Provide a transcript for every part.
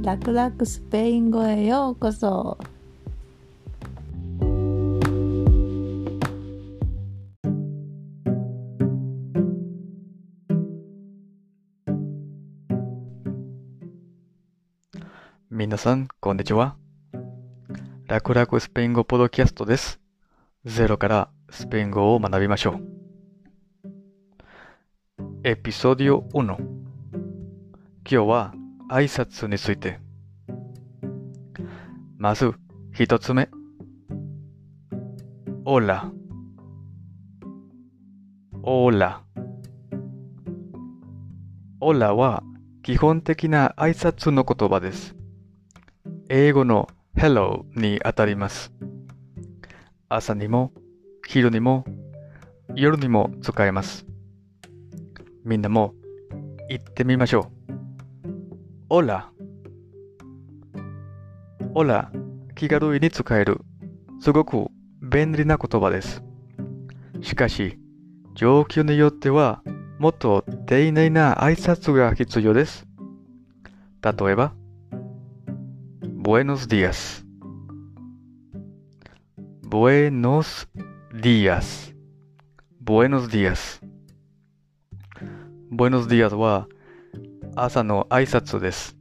楽々スペイン語へようこそ皆さん、こんにちは。楽々スペイン語ポドキャストです。ゼロからスペイン語を学びましょう。エピソディオ1。今日は挨拶について。まず、一つ目。オーラ。オーラ。オーラは基本的な挨拶の言葉です。英語の Hello にあたります。朝にも、昼にも、夜にも使えます。みんなも言ってみましょう。オラ。オラ、気軽に使える。すごく便利な言葉です。しかし、状況によっては、もっと丁寧な挨拶が必要です。例えば、Buenos días. Buenos días. Buenos días. Buenos días は朝の挨拶です。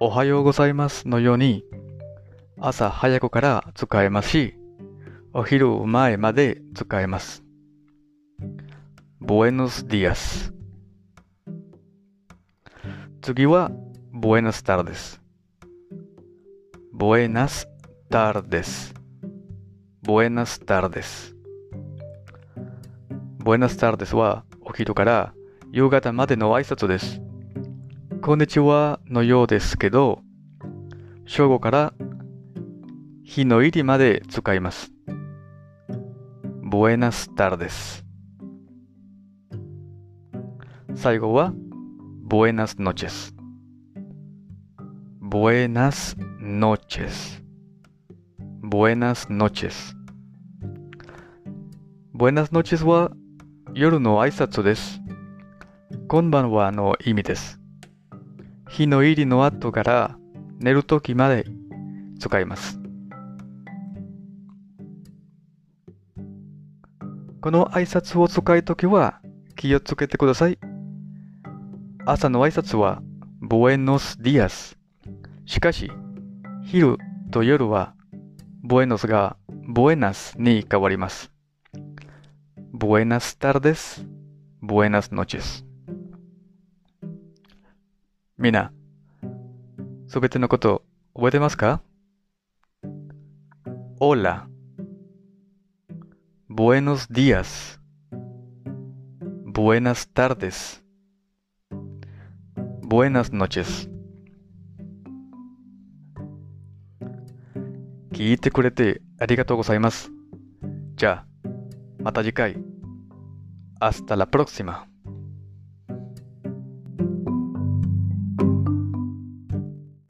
おはようございますのように朝早くから使えますし、お昼前まで使えます。Buenos días. 次は Buenas tardes. Buenas tardes. Buenas tardes. Buenas tardes はお昼から夕方までの挨拶です。こんにちはのようですけど、正午から日の入りまで使います。Buenas tardes. 最後は Buenas noches. Buenas noches. Buenas noches. Buenas noches は夜の挨拶です。こんばんはの意味です。日の入りの後から寝るときまで使います。この挨拶を使うときは気をつけてください。朝の挨拶は Buenos días。しかし、昼と夜は Buenos が Buenas に変わります。Buenas tardes, buenas noches. みんな、すべてのこと覚えてますか ?Hola, buenos días, buenas tardes, buenas noches. 聞いてくれてありがとうございます。じゃあ、また次回。Hasta la próxima.